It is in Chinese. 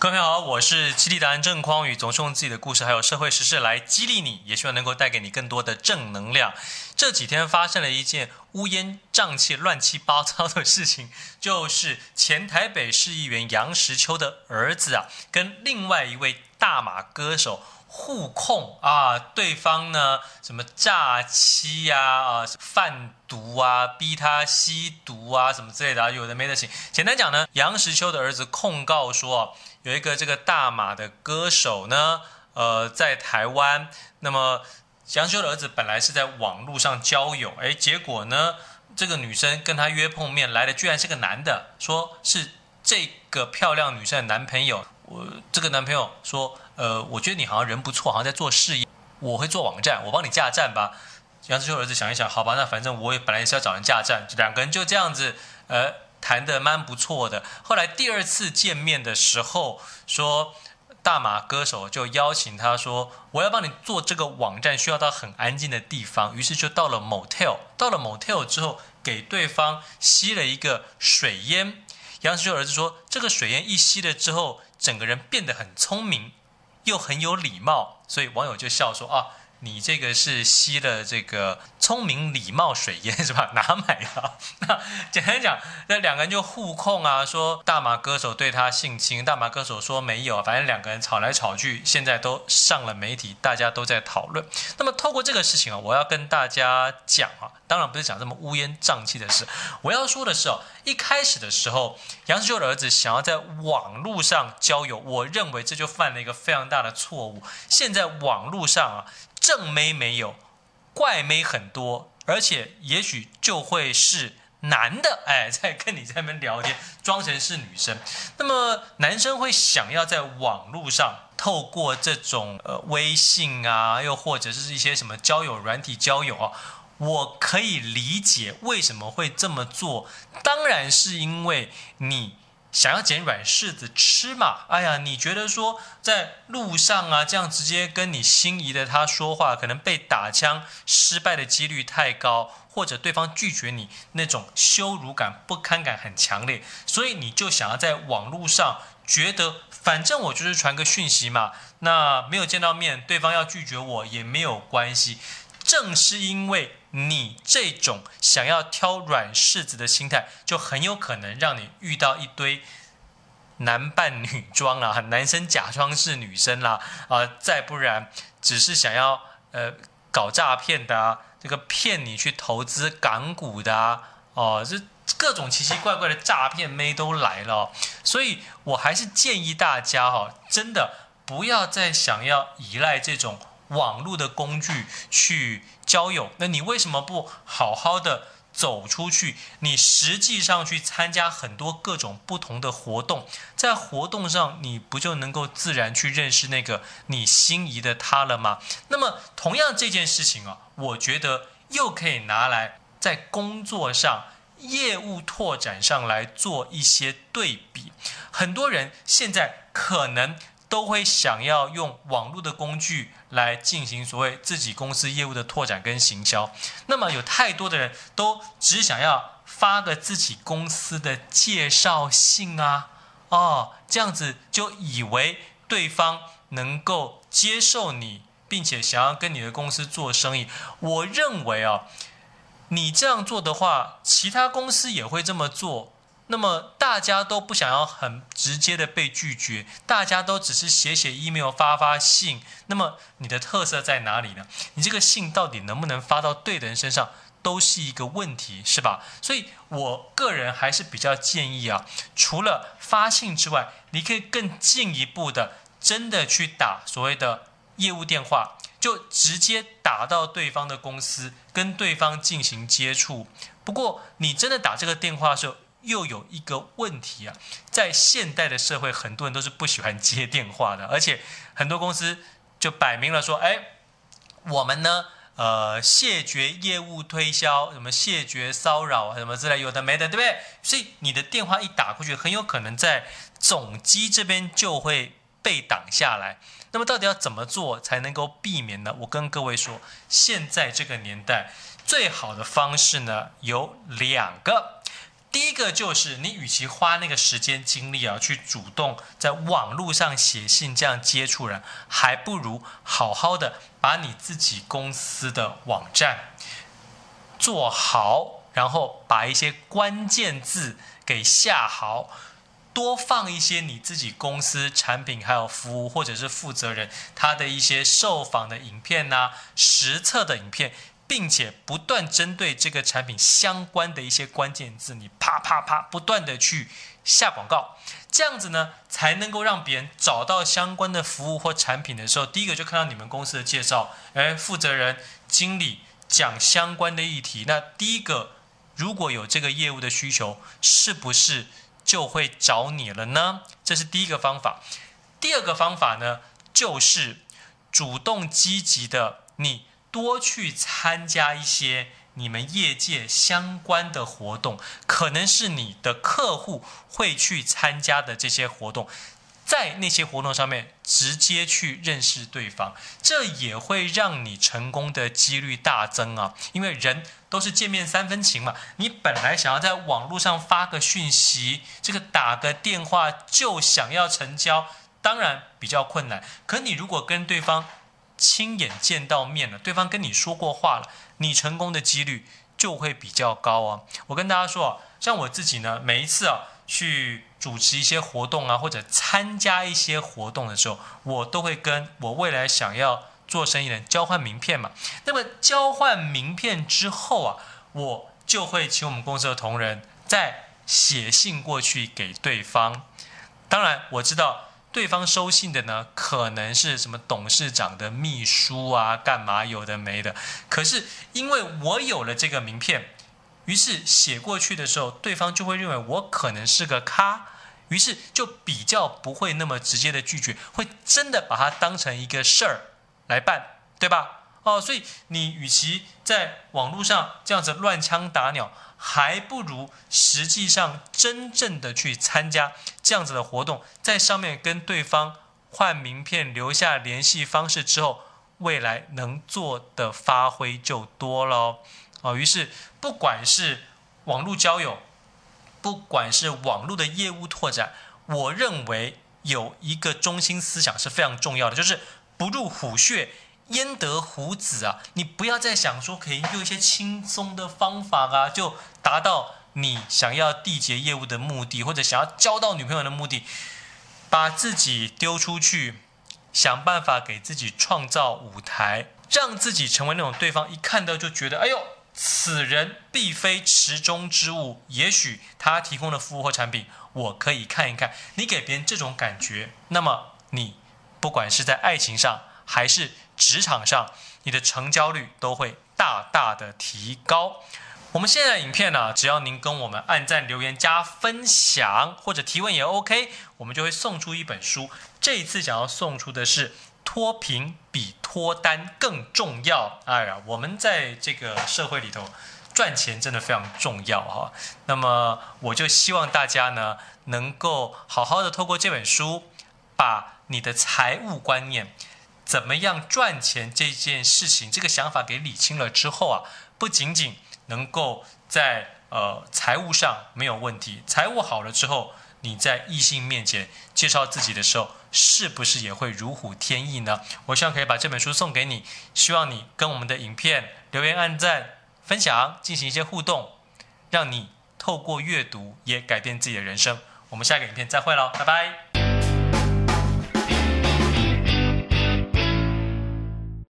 各位朋友好，我是激励达人郑匡宇，总是用自己的故事还有社会时事来激励你，也希望能够带给你更多的正能量。这几天发生了一件乌烟瘴气、乱七八糟的事情，就是前台北市议员杨石秋的儿子啊，跟另外一位大马歌手互控啊，对方呢什么诈欺呀啊，贩毒啊，逼他吸毒啊，什么之类的啊，有的没的行。简单讲呢，杨石秋的儿子控告说。有一个这个大马的歌手呢，呃，在台湾。那么杨实秋的儿子本来是在网络上交友，哎，结果呢，这个女生跟他约碰面来的居然是个男的，说是这个漂亮女生的男朋友。我这个男朋友说，呃，我觉得你好像人不错，好像在做事业，我会做网站，我帮你架站吧。杨实秋的儿子想一想，好吧，那反正我也本来也是要找人架站，两个人就这样子，呃。谈得蛮不错的，后来第二次见面的时候，说大马歌手就邀请他说，我要帮你做这个网站，需要到很安静的地方，于是就到了 motel，到了 motel 之后，给对方吸了一个水烟。杨实秋儿子说，这个水烟一吸了之后，整个人变得很聪明，又很有礼貌，所以网友就笑说啊。你这个是吸了这个聪明礼貌水烟是吧？哪买的？那简单讲，那两个人就互控啊，说大马歌手对他性侵，大马歌手说没有，反正两个人吵来吵去，现在都上了媒体，大家都在讨论。那么透过这个事情啊，我要跟大家讲啊，当然不是讲这么乌烟瘴气的事，我要说的是哦，一开始的时候，杨世秀的儿子想要在网络上交友，我认为这就犯了一个非常大的错误。现在网络上啊。正妹没有，怪妹很多，而且也许就会是男的，哎，在跟你在那边聊天，装成是女生。那么男生会想要在网络上透过这种呃微信啊，又或者是一些什么交友软体交友啊，我可以理解为什么会这么做，当然是因为你。想要捡软柿子吃嘛？哎呀，你觉得说在路上啊，这样直接跟你心仪的他说话，可能被打枪失败的几率太高，或者对方拒绝你，那种羞辱感、不堪感很强烈，所以你就想要在网络上觉得，反正我就是传个讯息嘛，那没有见到面，对方要拒绝我也没有关系。正是因为你这种想要挑软柿子的心态，就很有可能让你遇到一堆男扮女装啦，男生假装是女生啦，啊，再不然只是想要呃搞诈骗的啊，这个骗你去投资港股的啊，哦，这各种奇奇怪怪的诈骗妹都来了，所以我还是建议大家哈，真的不要再想要依赖这种。网络的工具去交友，那你为什么不好好的走出去？你实际上去参加很多各种不同的活动，在活动上你不就能够自然去认识那个你心仪的他了吗？那么同样这件事情啊，我觉得又可以拿来在工作上、业务拓展上来做一些对比。很多人现在可能。都会想要用网络的工具来进行所谓自己公司业务的拓展跟行销。那么有太多的人都只想要发个自己公司的介绍信啊，哦，这样子就以为对方能够接受你，并且想要跟你的公司做生意。我认为啊，你这样做的话，其他公司也会这么做。那么大家都不想要很直接的被拒绝，大家都只是写写 email、发发信。那么你的特色在哪里呢？你这个信到底能不能发到对的人身上，都是一个问题，是吧？所以我个人还是比较建议啊，除了发信之外，你可以更进一步的，真的去打所谓的业务电话，就直接打到对方的公司，跟对方进行接触。不过你真的打这个电话的时候，又有一个问题啊，在现代的社会，很多人都是不喜欢接电话的，而且很多公司就摆明了说：“哎，我们呢，呃，谢绝业务推销，什么谢绝骚扰，什么之类，有的没的，对不对？”所以你的电话一打过去，很有可能在总机这边就会被挡下来。那么到底要怎么做才能够避免呢？我跟各位说，现在这个年代最好的方式呢有两个。第一个就是你与其花那个时间精力啊，去主动在网络上写信这样接触人，还不如好好的把你自己公司的网站做好，然后把一些关键字给下好，多放一些你自己公司产品还有服务或者是负责人他的一些受访的影片呐、实测的影片。并且不断针对这个产品相关的一些关键字，你啪啪啪不断的去下广告，这样子呢，才能够让别人找到相关的服务或产品的时候，第一个就看到你们公司的介绍，哎，负责人、经理讲相关的议题，那第一个如果有这个业务的需求，是不是就会找你了呢？这是第一个方法。第二个方法呢，就是主动积极的你。多去参加一些你们业界相关的活动，可能是你的客户会去参加的这些活动，在那些活动上面直接去认识对方，这也会让你成功的几率大增啊！因为人都是见面三分情嘛，你本来想要在网络上发个讯息，这个打个电话就想要成交，当然比较困难。可你如果跟对方，亲眼见到面了，对方跟你说过话了，你成功的几率就会比较高啊。我跟大家说啊，像我自己呢，每一次啊去主持一些活动啊，或者参加一些活动的时候，我都会跟我未来想要做生意的人交换名片嘛。那么交换名片之后啊，我就会请我们公司的同仁再写信过去给对方。当然，我知道。对方收信的呢，可能是什么董事长的秘书啊，干嘛有的没的。可是因为我有了这个名片，于是写过去的时候，对方就会认为我可能是个咖，于是就比较不会那么直接的拒绝，会真的把它当成一个事儿来办，对吧？哦，所以你与其在网络上这样子乱枪打鸟，还不如实际上真正的去参加这样子的活动，在上面跟对方换名片，留下联系方式之后，未来能做的发挥就多了哦。于是不管是网络交友，不管是网络的业务拓展，我认为有一个中心思想是非常重要的，就是不入虎穴。焉得虎子啊！你不要再想说可以用一些轻松的方法啊，就达到你想要缔结业务的目的，或者想要交到女朋友的目的，把自己丢出去，想办法给自己创造舞台，让自己成为那种对方一看到就觉得，哎呦，此人必非池中之物。也许他提供的服务或产品，我可以看一看。你给别人这种感觉，那么你不管是在爱情上，还是职场上，你的成交率都会大大的提高。我们现在影片呢，只要您跟我们按赞、留言、加分享或者提问也 OK，我们就会送出一本书。这一次想要送出的是脱贫比脱单更重要。哎呀，我们在这个社会里头赚钱真的非常重要哈。那么我就希望大家呢，能够好好的透过这本书，把你的财务观念。怎么样赚钱这件事情，这个想法给理清了之后啊，不仅仅能够在呃财务上没有问题，财务好了之后，你在异性面前介绍自己的时候，是不是也会如虎添翼呢？我希望可以把这本书送给你，希望你跟我们的影片留言、按赞、分享，进行一些互动，让你透过阅读也改变自己的人生。我们下个影片再会喽，拜拜。